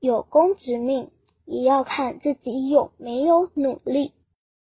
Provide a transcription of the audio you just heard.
有功之命也要看自己有没有努力。